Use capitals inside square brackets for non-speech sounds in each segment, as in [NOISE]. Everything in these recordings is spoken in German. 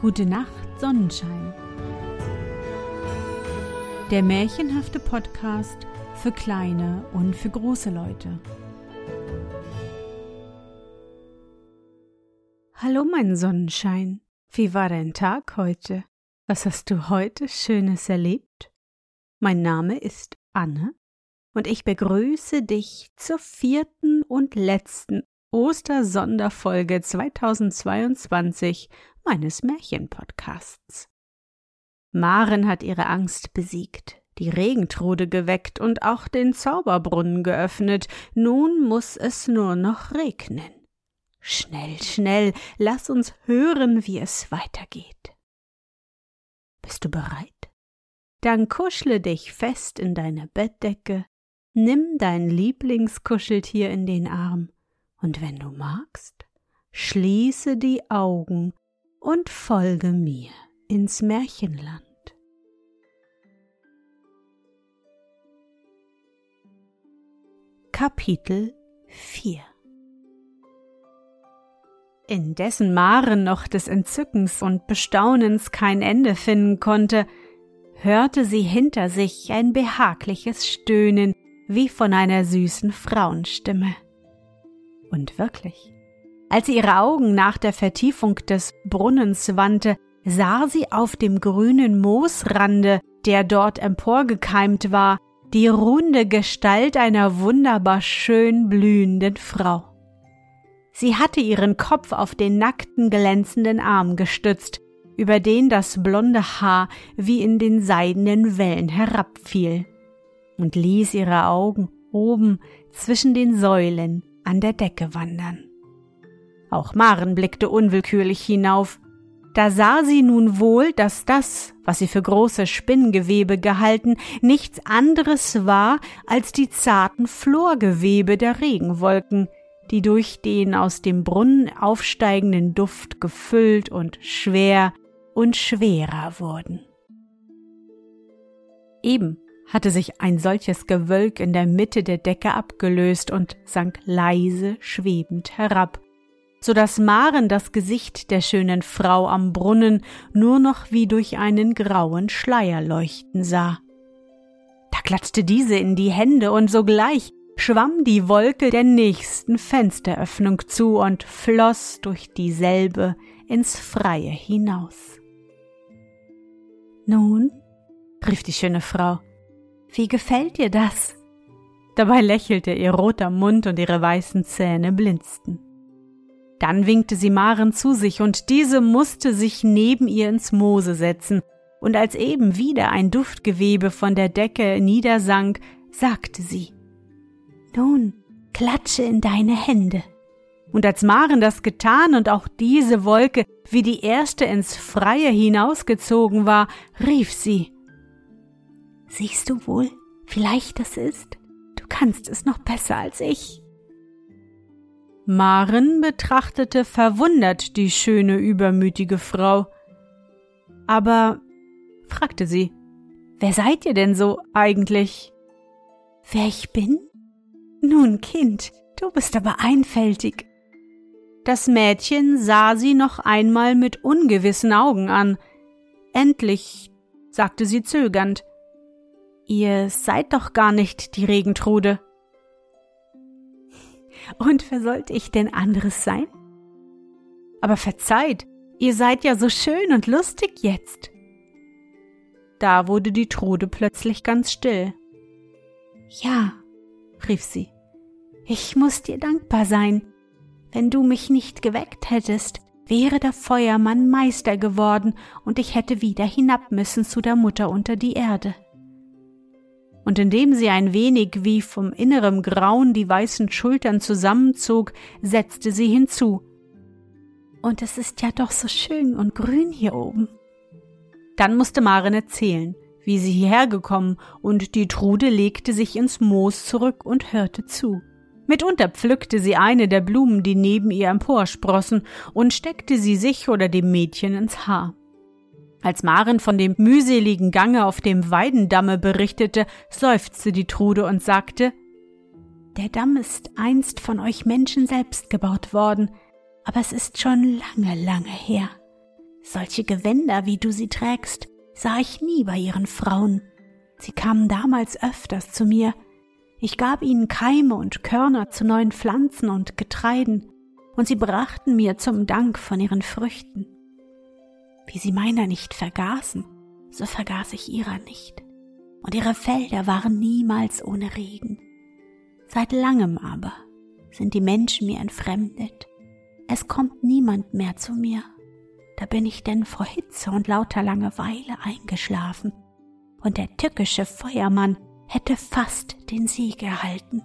Gute Nacht, Sonnenschein. Der märchenhafte Podcast für kleine und für große Leute. Hallo, mein Sonnenschein. Wie war dein Tag heute? Was hast du heute Schönes erlebt? Mein Name ist Anne und ich begrüße dich zur vierten und letzten Ostersonderfolge 2022 meines Märchenpodcasts. Maren hat ihre Angst besiegt, die Regentrude geweckt und auch den Zauberbrunnen geöffnet. Nun muss es nur noch regnen. Schnell, schnell, lass uns hören, wie es weitergeht. Bist du bereit? Dann kuschle dich fest in deine Bettdecke, nimm dein Lieblingskuscheltier in den Arm und wenn du magst, schließe die Augen und folge mir ins Märchenland. Kapitel 4 Indessen Maren noch des Entzückens und Bestaunens kein Ende finden konnte, hörte sie hinter sich ein behagliches Stöhnen wie von einer süßen Frauenstimme. Und wirklich, als sie ihre Augen nach der Vertiefung des Brunnens wandte, sah sie auf dem grünen Moosrande, der dort emporgekeimt war, die runde Gestalt einer wunderbar schön blühenden Frau. Sie hatte ihren Kopf auf den nackten, glänzenden Arm gestützt, über den das blonde Haar wie in den seidenen Wellen herabfiel, und ließ ihre Augen oben zwischen den Säulen an der Decke wandern. Auch Maren blickte unwillkürlich hinauf. Da sah sie nun wohl, dass das, was sie für große Spinngewebe gehalten, nichts anderes war als die zarten Florgewebe der Regenwolken, die durch den aus dem Brunnen aufsteigenden Duft gefüllt und schwer und schwerer wurden. Eben hatte sich ein solches Gewölk in der Mitte der Decke abgelöst und sank leise schwebend herab, so dass Maren das Gesicht der schönen Frau am Brunnen nur noch wie durch einen grauen Schleier leuchten sah. Da klatschte diese in die Hände und sogleich schwamm die Wolke der nächsten Fensteröffnung zu und floß durch dieselbe ins Freie hinaus. Nun, rief die schöne Frau, wie gefällt dir das? Dabei lächelte ihr roter Mund und ihre weißen Zähne blinzten. Dann winkte sie Maren zu sich, und diese musste sich neben ihr ins Moose setzen, und als eben wieder ein Duftgewebe von der Decke niedersank, sagte sie Nun, klatsche in deine Hände. Und als Maren das getan und auch diese Wolke wie die erste ins Freie hinausgezogen war, rief sie Siehst du wohl, wie leicht das ist? Du kannst es noch besser als ich. Maren betrachtete verwundert die schöne, übermütige Frau. Aber, fragte sie, wer seid ihr denn so eigentlich? Wer ich bin? Nun, Kind, du bist aber einfältig. Das Mädchen sah sie noch einmal mit ungewissen Augen an. Endlich sagte sie zögernd Ihr seid doch gar nicht die Regentrude. Und wer sollte ich denn anderes sein? Aber verzeiht, ihr seid ja so schön und lustig jetzt. Da wurde die Trude plötzlich ganz still. Ja, rief sie, ich muss dir dankbar sein. Wenn du mich nicht geweckt hättest, wäre der Feuermann Meister geworden und ich hätte wieder hinab müssen zu der Mutter unter die Erde und indem sie ein wenig wie vom innerem Grauen die weißen Schultern zusammenzog, setzte sie hinzu. Und es ist ja doch so schön und grün hier oben. Dann musste Maren erzählen, wie sie hierher gekommen, und die Trude legte sich ins Moos zurück und hörte zu. Mitunter pflückte sie eine der Blumen, die neben ihr emporsprossen, und steckte sie sich oder dem Mädchen ins Haar. Als Maren von dem mühseligen Gange auf dem Weidendamme berichtete, seufzte die Trude und sagte Der Damm ist einst von euch Menschen selbst gebaut worden, aber es ist schon lange, lange her. Solche Gewänder, wie du sie trägst, sah ich nie bei ihren Frauen. Sie kamen damals öfters zu mir. Ich gab ihnen Keime und Körner zu neuen Pflanzen und Getreiden, und sie brachten mir zum Dank von ihren Früchten. Wie sie meiner nicht vergaßen, so vergaß ich ihrer nicht, und ihre Felder waren niemals ohne Regen. Seit langem aber sind die Menschen mir entfremdet. Es kommt niemand mehr zu mir. Da bin ich denn vor Hitze und lauter Langeweile eingeschlafen, und der tückische Feuermann hätte fast den Sieg erhalten.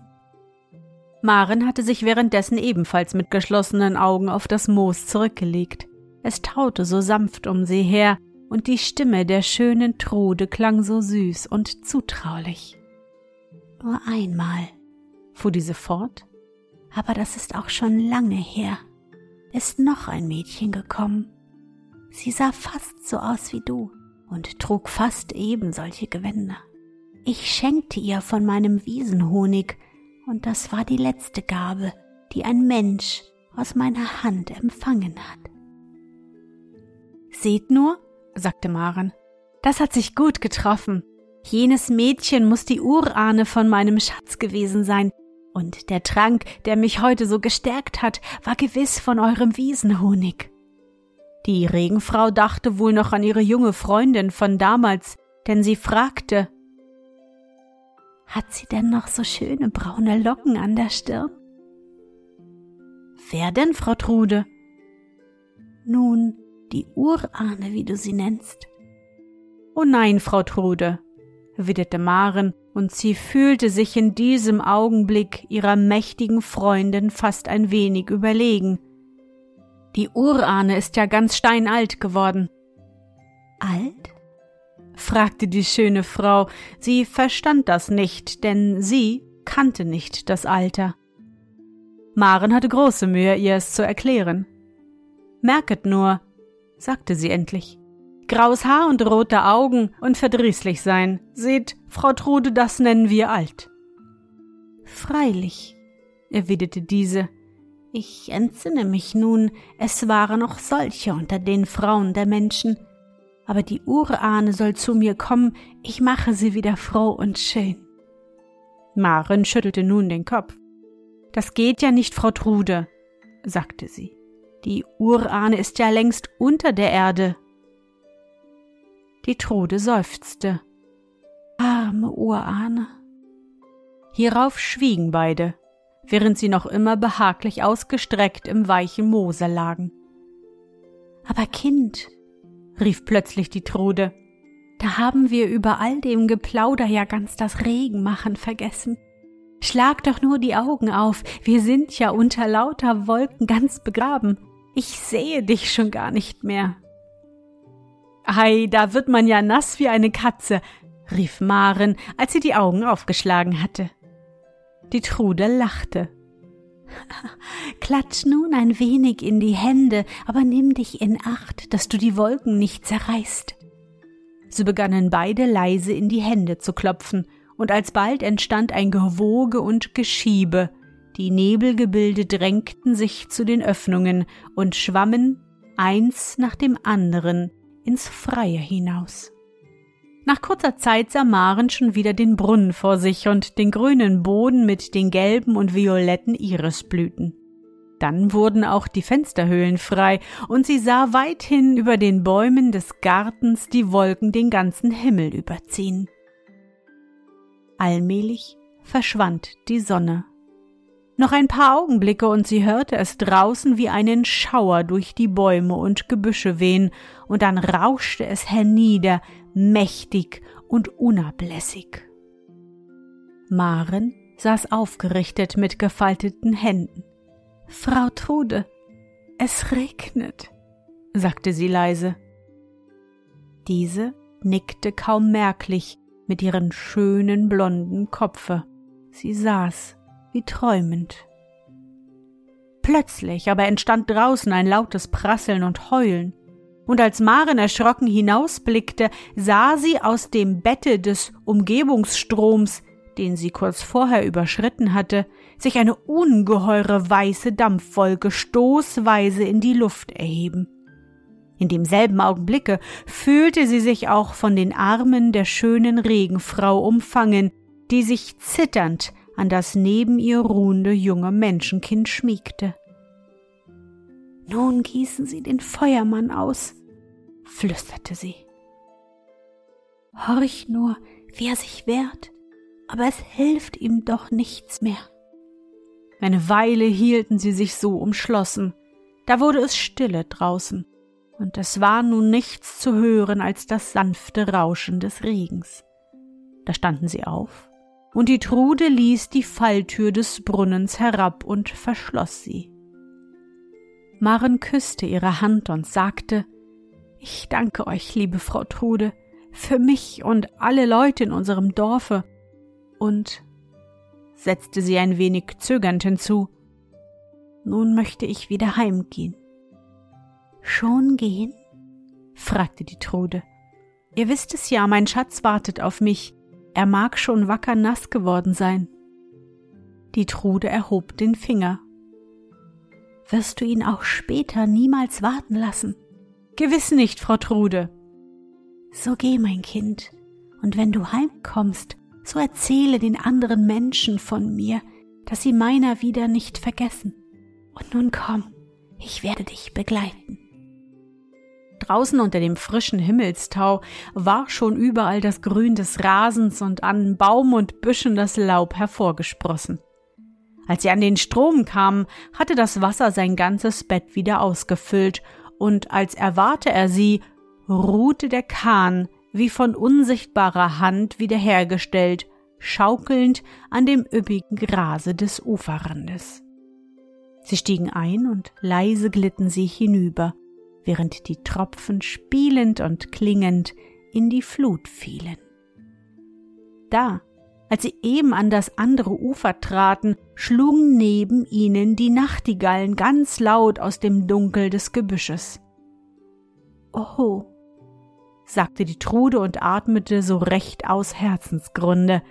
Maren hatte sich währenddessen ebenfalls mit geschlossenen Augen auf das Moos zurückgelegt. Es taute so sanft um sie her, und die Stimme der schönen Trude klang so süß und zutraulich. Nur einmal, fuhr diese fort, aber das ist auch schon lange her, ist noch ein Mädchen gekommen. Sie sah fast so aus wie du und trug fast eben solche Gewänder. Ich schenkte ihr von meinem Wiesenhonig, und das war die letzte Gabe, die ein Mensch aus meiner Hand empfangen hat. Seht nur, sagte Maren, das hat sich gut getroffen. Jenes Mädchen muss die Urahne von meinem Schatz gewesen sein, und der Trank, der mich heute so gestärkt hat, war gewiss von eurem Wiesenhonig. Die Regenfrau dachte wohl noch an ihre junge Freundin von damals, denn sie fragte Hat sie denn noch so schöne braune Locken an der Stirn? Wer denn, Frau Trude? Nun, die Urahne, wie du sie nennst. Oh nein, Frau Trude, erwiderte Maren, und sie fühlte sich in diesem Augenblick ihrer mächtigen Freundin fast ein wenig überlegen. Die Urahne ist ja ganz steinalt geworden. Alt? fragte die schöne Frau. Sie verstand das nicht, denn sie kannte nicht das Alter. Maren hatte große Mühe, ihr es zu erklären. Merket nur, sagte sie endlich. Graues Haar und rote Augen und verdrießlich sein. Seht, Frau Trude, das nennen wir alt. Freilich, erwiderte diese. Ich entsinne mich nun, es waren noch solche unter den Frauen der Menschen. Aber die Urahne soll zu mir kommen, ich mache sie wieder froh und schön. Maren schüttelte nun den Kopf. Das geht ja nicht, Frau Trude, sagte sie. Die Urahne ist ja längst unter der Erde. Die Trude seufzte. Arme Urahne. Hierauf schwiegen beide, während sie noch immer behaglich ausgestreckt im weichen Moose lagen. Aber Kind, rief plötzlich die Trude, da haben wir über all dem Geplauder ja ganz das Regenmachen vergessen. Schlag doch nur die Augen auf, wir sind ja unter lauter Wolken ganz begraben. Ich sehe dich schon gar nicht mehr. Ei, da wird man ja nass wie eine Katze, rief Maren, als sie die Augen aufgeschlagen hatte. Die Trude lachte. [LAUGHS] Klatsch nun ein wenig in die Hände, aber nimm dich in Acht, dass du die Wolken nicht zerreißt. Sie begannen beide leise in die Hände zu klopfen, und alsbald entstand ein Gewoge und Geschiebe, die Nebelgebilde drängten sich zu den Öffnungen und schwammen eins nach dem anderen ins Freie hinaus. Nach kurzer Zeit sah Maren schon wieder den Brunnen vor sich und den grünen Boden mit den gelben und violetten Irisblüten. Dann wurden auch die Fensterhöhlen frei, und sie sah weithin über den Bäumen des Gartens die Wolken den ganzen Himmel überziehen. Allmählich verschwand die Sonne noch ein paar Augenblicke und sie hörte es draußen wie einen Schauer durch die Bäume und Gebüsche wehen, und dann rauschte es hernieder, mächtig und unablässig. Maren saß aufgerichtet mit gefalteten Händen. Frau Trude, es regnet, sagte sie leise. Diese nickte kaum merklich mit ihren schönen blonden Kopfe. Sie saß wie träumend. Plötzlich aber entstand draußen ein lautes Prasseln und Heulen, und als Maren erschrocken hinausblickte, sah sie aus dem Bette des Umgebungsstroms, den sie kurz vorher überschritten hatte, sich eine ungeheure weiße Dampfwolke stoßweise in die Luft erheben. In demselben Augenblicke fühlte sie sich auch von den Armen der schönen Regenfrau umfangen, die sich zitternd an das neben ihr ruhende junge Menschenkind schmiegte. Nun gießen Sie den Feuermann aus, flüsterte sie. Horch nur, wie er sich wehrt, aber es hilft ihm doch nichts mehr. Eine Weile hielten sie sich so umschlossen, da wurde es stille draußen, und es war nun nichts zu hören als das sanfte Rauschen des Regens. Da standen sie auf, und die Trude ließ die Falltür des Brunnens herab und verschloss sie. Maren küsste ihre Hand und sagte Ich danke euch, liebe Frau Trude, für mich und alle Leute in unserem Dorfe, und setzte sie ein wenig zögernd hinzu nun möchte ich wieder heimgehen. Schon gehen? fragte die Trude. Ihr wisst es ja, mein Schatz wartet auf mich. Er mag schon wacker nass geworden sein. Die Trude erhob den Finger. Wirst du ihn auch später niemals warten lassen? Gewiss nicht, Frau Trude. So geh, mein Kind, und wenn du heimkommst, so erzähle den anderen Menschen von mir, dass sie meiner wieder nicht vergessen. Und nun komm, ich werde dich begleiten. Draußen unter dem frischen Himmelstau war schon überall das Grün des Rasens und an Baum und Büschen das Laub hervorgesprossen. Als sie an den Strom kamen, hatte das Wasser sein ganzes Bett wieder ausgefüllt, und als erwarte er sie, ruhte der Kahn wie von unsichtbarer Hand wiederhergestellt, schaukelnd an dem üppigen Grase des Uferrandes. Sie stiegen ein und leise glitten sie hinüber, während die Tropfen spielend und klingend in die Flut fielen. Da, als sie eben an das andere Ufer traten, schlugen neben ihnen die Nachtigallen ganz laut aus dem Dunkel des Gebüsches. Oh, sagte die Trude und atmete so recht aus Herzensgründe.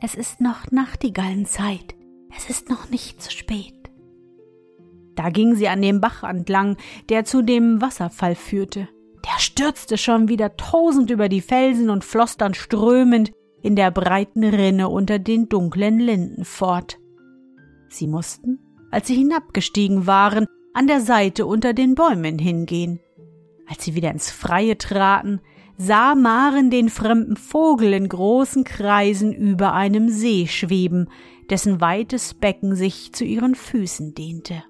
Es ist noch Nachtigallenzeit, es ist noch nicht zu spät. Da ging sie an dem Bach entlang, der zu dem Wasserfall führte. Der stürzte schon wieder tosend über die Felsen und floss dann strömend in der breiten Rinne unter den dunklen Linden fort. Sie mussten, als sie hinabgestiegen waren, an der Seite unter den Bäumen hingehen. Als sie wieder ins Freie traten, sah Maren den fremden Vogel in großen Kreisen über einem See schweben, dessen weites Becken sich zu ihren Füßen dehnte.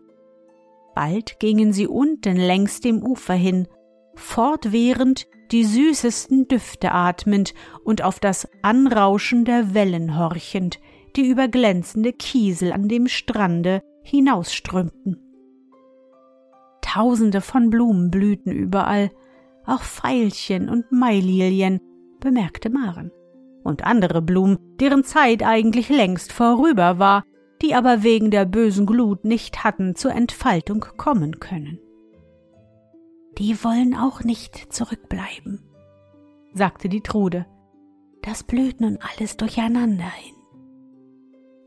Bald gingen sie unten längs dem Ufer hin, fortwährend die süßesten Düfte atmend und auf das Anrauschen der Wellen horchend, die über glänzende Kiesel an dem Strande hinausströmten. Tausende von Blumen blühten überall, auch Veilchen und Maililien, bemerkte Maren. Und andere Blumen, deren Zeit eigentlich längst vorüber war, die aber wegen der bösen Glut nicht hatten zur Entfaltung kommen können. Die wollen auch nicht zurückbleiben, sagte die Trude. Das blüht nun alles durcheinander hin.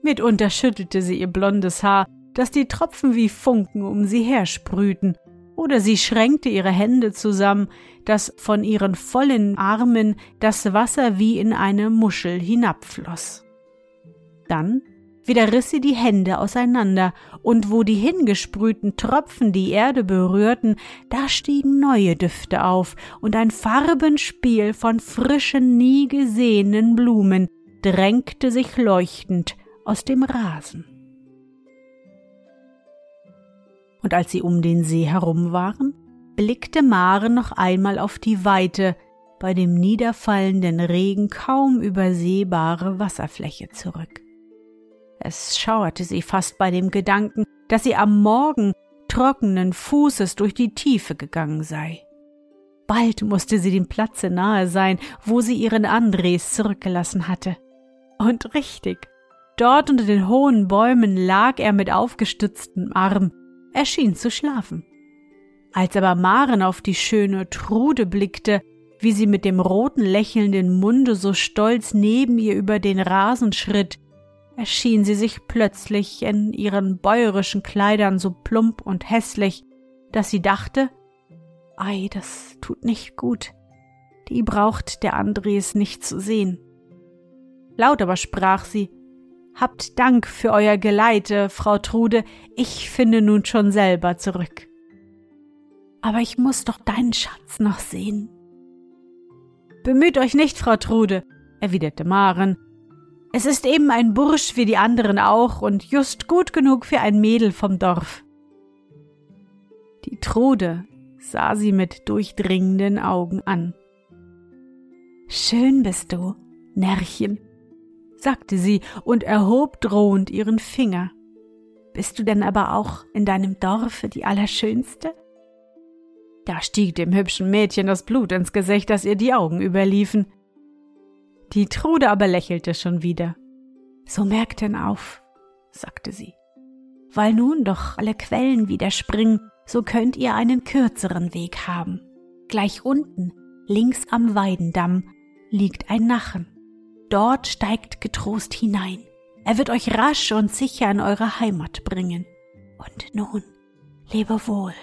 Mitunter schüttelte sie ihr blondes Haar, dass die Tropfen wie Funken um sie hersprühten, oder sie schränkte ihre Hände zusammen, dass von ihren vollen Armen das Wasser wie in eine Muschel hinabfloss. Dann wieder riss sie die Hände auseinander, und wo die hingesprühten Tropfen die Erde berührten, da stiegen neue Düfte auf, und ein Farbenspiel von frischen, nie gesehenen Blumen drängte sich leuchtend aus dem Rasen. Und als sie um den See herum waren, blickte Mare noch einmal auf die weite, bei dem niederfallenden Regen kaum übersehbare Wasserfläche zurück. Es schauerte sie fast bei dem Gedanken, dass sie am Morgen trockenen Fußes durch die Tiefe gegangen sei. Bald musste sie dem Platze nahe sein, wo sie ihren Andres zurückgelassen hatte. Und richtig, dort unter den hohen Bäumen lag er mit aufgestütztem Arm, er schien zu schlafen. Als aber Maren auf die schöne Trude blickte, wie sie mit dem roten lächelnden Munde so stolz neben ihr über den Rasen schritt, erschien sie sich plötzlich in ihren bäuerischen Kleidern so plump und hässlich, dass sie dachte, Ei, das tut nicht gut. Die braucht der Andres nicht zu sehen. Laut aber sprach sie, Habt Dank für euer Geleite, Frau Trude, ich finde nun schon selber zurück. Aber ich muss doch deinen Schatz noch sehen. Bemüht euch nicht, Frau Trude, erwiderte Maren. Es ist eben ein Bursch wie die anderen auch und just gut genug für ein Mädel vom Dorf. Die Trude sah sie mit durchdringenden Augen an. Schön bist du, Närrchen, sagte sie und erhob drohend ihren Finger. Bist du denn aber auch in deinem Dorfe die Allerschönste? Da stieg dem hübschen Mädchen das Blut ins Gesicht, dass ihr die Augen überliefen. Die Trude aber lächelte schon wieder. So merkt denn auf, sagte sie. Weil nun doch alle Quellen wieder springen, so könnt ihr einen kürzeren Weg haben. Gleich unten, links am Weidendamm, liegt ein Nachen. Dort steigt getrost hinein. Er wird euch rasch und sicher in eure Heimat bringen. Und nun, lebe wohl,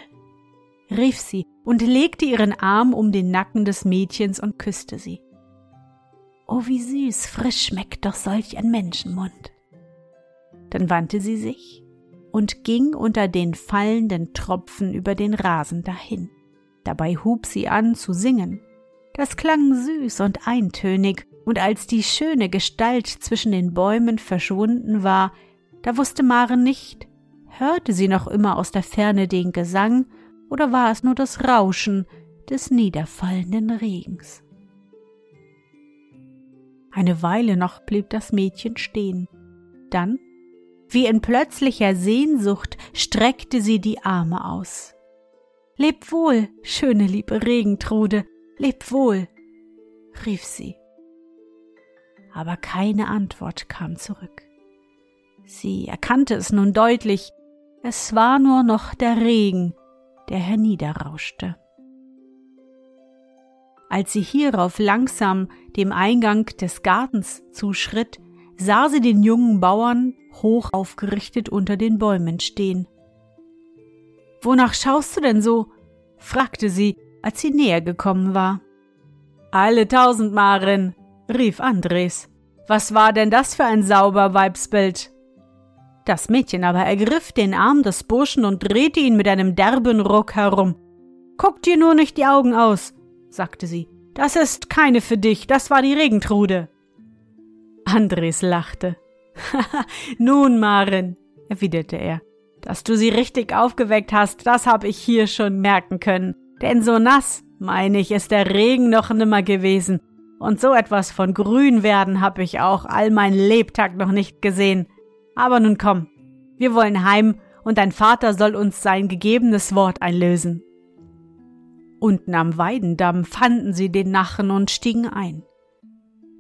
rief sie und legte ihren Arm um den Nacken des Mädchens und küsste sie. Oh, wie süß, frisch schmeckt doch solch ein Menschenmund. Dann wandte sie sich und ging unter den fallenden Tropfen über den Rasen dahin. Dabei hub sie an zu singen. Das klang süß und eintönig, und als die schöne Gestalt zwischen den Bäumen verschwunden war, da wusste Maren nicht, hörte sie noch immer aus der Ferne den Gesang oder war es nur das Rauschen des niederfallenden Regens? Eine Weile noch blieb das Mädchen stehen. Dann, wie in plötzlicher Sehnsucht, streckte sie die Arme aus. Leb wohl, schöne liebe Regentrude, leb wohl, rief sie. Aber keine Antwort kam zurück. Sie erkannte es nun deutlich, es war nur noch der Regen, der herniederrauschte. Als sie hierauf langsam dem Eingang des Gartens zuschritt, sah sie den jungen Bauern hoch aufgerichtet unter den Bäumen stehen. Wonach schaust du denn so? fragte sie, als sie näher gekommen war. Alle tausend Maren, rief Andres. Was war denn das für ein sauber Weibsbild? Das Mädchen aber ergriff den Arm des Burschen und drehte ihn mit einem derben Ruck herum. Guck dir nur nicht die Augen aus, sagte sie. Das ist keine für dich, das war die Regentrude. Andres lachte. [LAUGHS] Nun, Maren, erwiderte er, dass du sie richtig aufgeweckt hast, das hab ich hier schon merken können. Denn so nass, meine ich, ist der Regen noch nimmer gewesen. Und so etwas von grün werden hab ich auch all mein Lebtag noch nicht gesehen. Aber nun komm, wir wollen heim und dein Vater soll uns sein gegebenes Wort einlösen. Unten am Weidendamm fanden sie den Nachen und stiegen ein.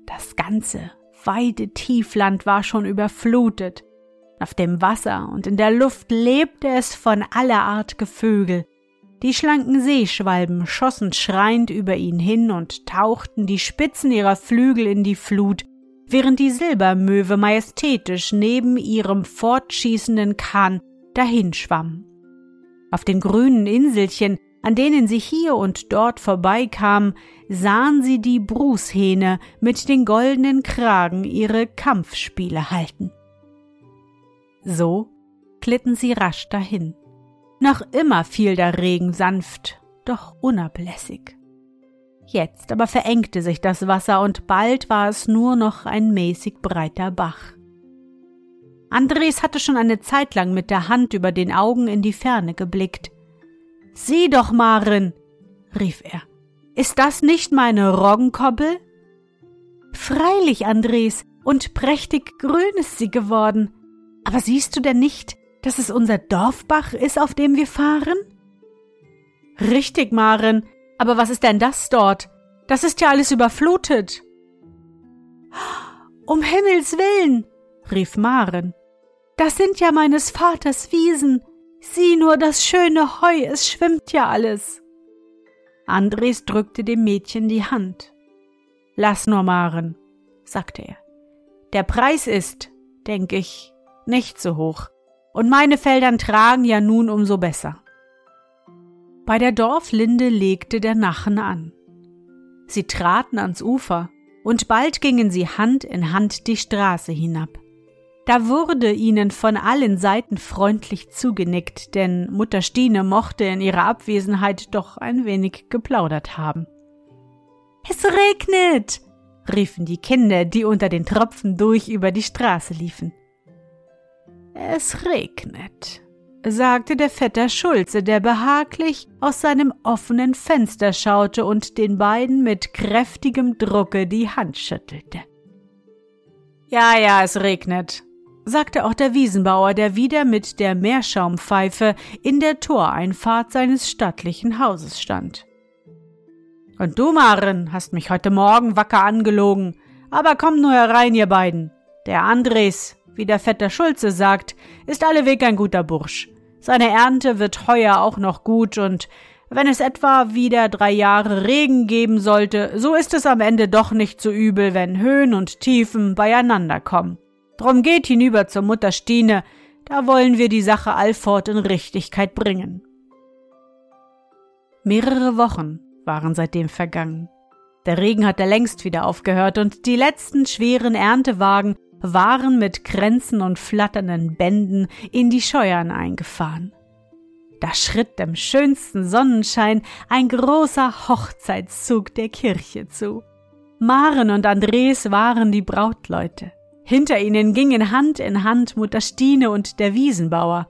Das ganze weite Tiefland war schon überflutet. Auf dem Wasser und in der Luft lebte es von aller Art Gevögel. Die schlanken Seeschwalben schossen schreiend über ihn hin und tauchten die Spitzen ihrer Flügel in die Flut, während die Silbermöwe majestätisch neben ihrem fortschießenden Kahn dahinschwamm. Auf den grünen Inselchen, an denen sie hier und dort vorbeikamen, sahen sie die Brushähne mit den goldenen Kragen ihre Kampfspiele halten. So glitten sie rasch dahin. Noch immer fiel der Regen sanft, doch unablässig. Jetzt aber verengte sich das Wasser und bald war es nur noch ein mäßig breiter Bach. Andres hatte schon eine Zeit lang mit der Hand über den Augen in die Ferne geblickt. Sieh doch, Maren, rief er. Ist das nicht meine Roggenkobbel? Freilich, Andres, und prächtig grün ist sie geworden. Aber siehst du denn nicht, dass es unser Dorfbach ist, auf dem wir fahren? Richtig, Maren, aber was ist denn das dort? Das ist ja alles überflutet. Um Himmels willen, rief Maren. Das sind ja meines Vaters Wiesen. Sieh nur das schöne Heu, es schwimmt ja alles. Andres drückte dem Mädchen die Hand. Lass nur, Maren, sagte er. Der Preis ist, denk ich, nicht so hoch. Und meine Feldern tragen ja nun umso besser. Bei der Dorflinde legte der Nachen an. Sie traten ans Ufer, und bald gingen sie Hand in Hand die Straße hinab. Da wurde ihnen von allen Seiten freundlich zugenickt, denn Mutter Stine mochte in ihrer Abwesenheit doch ein wenig geplaudert haben. Es regnet, riefen die Kinder, die unter den Tropfen durch über die Straße liefen. Es regnet, sagte der Vetter Schulze, der behaglich aus seinem offenen Fenster schaute und den beiden mit kräftigem Drucke die Hand schüttelte. Ja, ja, es regnet, sagte auch der Wiesenbauer, der wieder mit der Meerschaumpfeife in der Toreinfahrt seines stattlichen Hauses stand. Und du, Maren, hast mich heute Morgen wacker angelogen, aber komm nur herein, ihr beiden. Der Andres, wie der Vetter Schulze sagt, ist alleweg ein guter Bursch. Seine Ernte wird heuer auch noch gut und wenn es etwa wieder drei Jahre Regen geben sollte, so ist es am Ende doch nicht so übel, wenn Höhen und Tiefen beieinander kommen. Drum geht hinüber zur Mutter Stine, da wollen wir die Sache allfort in Richtigkeit bringen. Mehrere Wochen waren seitdem vergangen. Der Regen hatte längst wieder aufgehört und die letzten schweren Erntewagen waren mit Kränzen und flatternden Bänden in die Scheuern eingefahren. Da schritt im schönsten Sonnenschein ein großer Hochzeitszug der Kirche zu. Maren und Andres waren die Brautleute. Hinter ihnen gingen Hand in Hand Mutter Stine und der Wiesenbauer.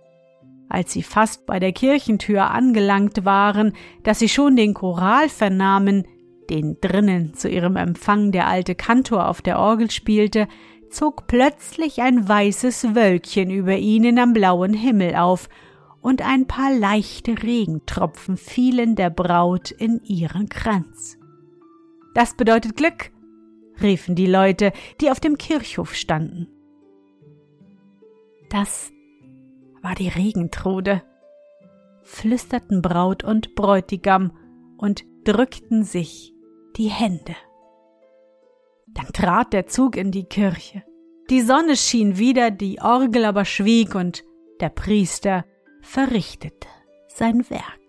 Als sie fast bei der Kirchentür angelangt waren, dass sie schon den Choral vernahmen, den drinnen zu ihrem Empfang der alte Kantor auf der Orgel spielte, zog plötzlich ein weißes Wölkchen über ihnen am blauen Himmel auf, und ein paar leichte Regentropfen fielen der Braut in ihren Kranz. Das bedeutet Glück, riefen die Leute, die auf dem Kirchhof standen. Das war die Regentrude, flüsterten Braut und Bräutigam und drückten sich die Hände. Dann trat der Zug in die Kirche. Die Sonne schien wieder, die Orgel aber schwieg und der Priester verrichtete sein Werk.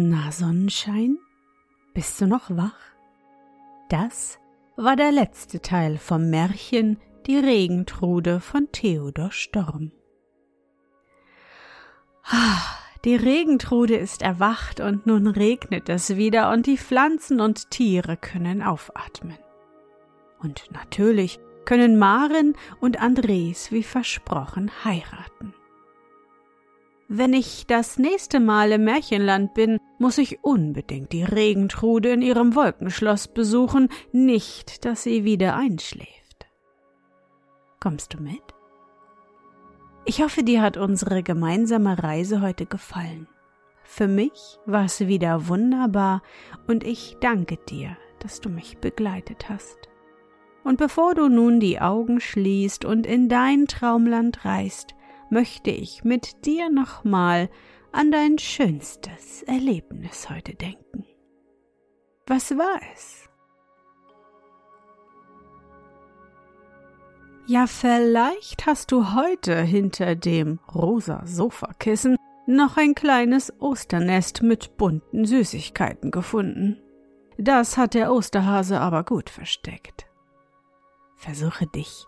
Na, Sonnenschein? Bist du noch wach? Das war der letzte Teil vom Märchen Die Regentrude von Theodor Storm. Ah, die Regentrude ist erwacht und nun regnet es wieder und die Pflanzen und Tiere können aufatmen. Und natürlich können Maren und Andres wie versprochen heiraten. Wenn ich das nächste Mal im Märchenland bin, muss ich unbedingt die Regentrude in ihrem Wolkenschloss besuchen, nicht, dass sie wieder einschläft. Kommst du mit? Ich hoffe, dir hat unsere gemeinsame Reise heute gefallen. Für mich war es wieder wunderbar und ich danke dir, dass du mich begleitet hast. Und bevor du nun die Augen schließt und in dein Traumland reist, möchte ich mit dir nochmal an dein schönstes Erlebnis heute denken. Was war es? Ja, vielleicht hast du heute hinter dem rosa Sofakissen noch ein kleines Osternest mit bunten Süßigkeiten gefunden. Das hat der Osterhase aber gut versteckt. Versuche dich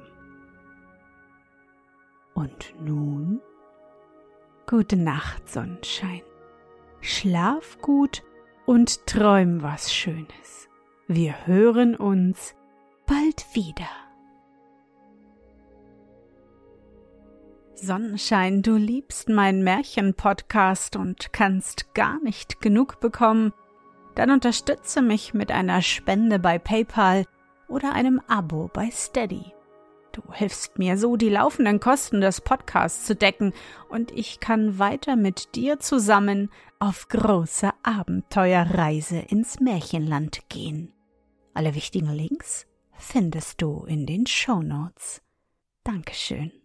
Und nun? Gute Nacht, Sonnenschein. Schlaf gut und träum was Schönes. Wir hören uns bald wieder. Sonnenschein, du liebst meinen Märchen-Podcast und kannst gar nicht genug bekommen. Dann unterstütze mich mit einer Spende bei PayPal oder einem Abo bei Steady. Du hilfst mir so, die laufenden Kosten des Podcasts zu decken, und ich kann weiter mit dir zusammen auf große Abenteuerreise ins Märchenland gehen. Alle wichtigen Links findest du in den Show Notes. Dankeschön.